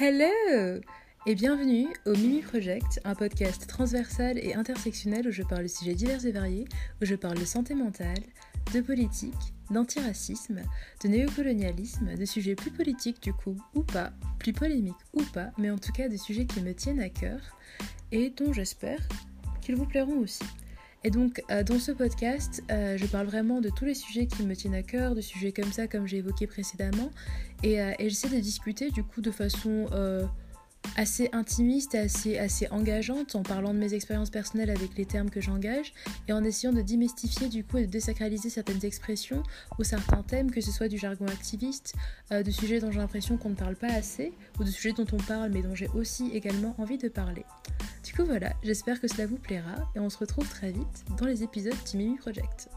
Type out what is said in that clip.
Hello et bienvenue au Mimi Project, un podcast transversal et intersectionnel où je parle de sujets divers et variés, où je parle de santé mentale, de politique, d'antiracisme, de néocolonialisme, de sujets plus politiques du coup, ou pas, plus polémiques ou pas, mais en tout cas des sujets qui me tiennent à cœur et dont j'espère qu'ils vous plairont aussi. Et donc, euh, dans ce podcast, euh, je parle vraiment de tous les sujets qui me tiennent à cœur, de sujets comme ça, comme j'ai évoqué précédemment, et, euh, j'essaie de discuter du coup de façon assez intimiste et assez, assez engageante en parlant de mes expériences personnelles avec les termes que j'engage et en essayant de démystifier du coup et de désacraliser certaines expressions ou certains thèmes, que ce soit du jargon activiste, de sujets dont j'ai l'impression qu'on ne parle pas assez ou de sujets dont on parle mais dont j'ai aussi également envie de parler. Du coup voilà, j'espère que cela vous plaira et on se retrouve très vite dans les épisodes du Mimi Project.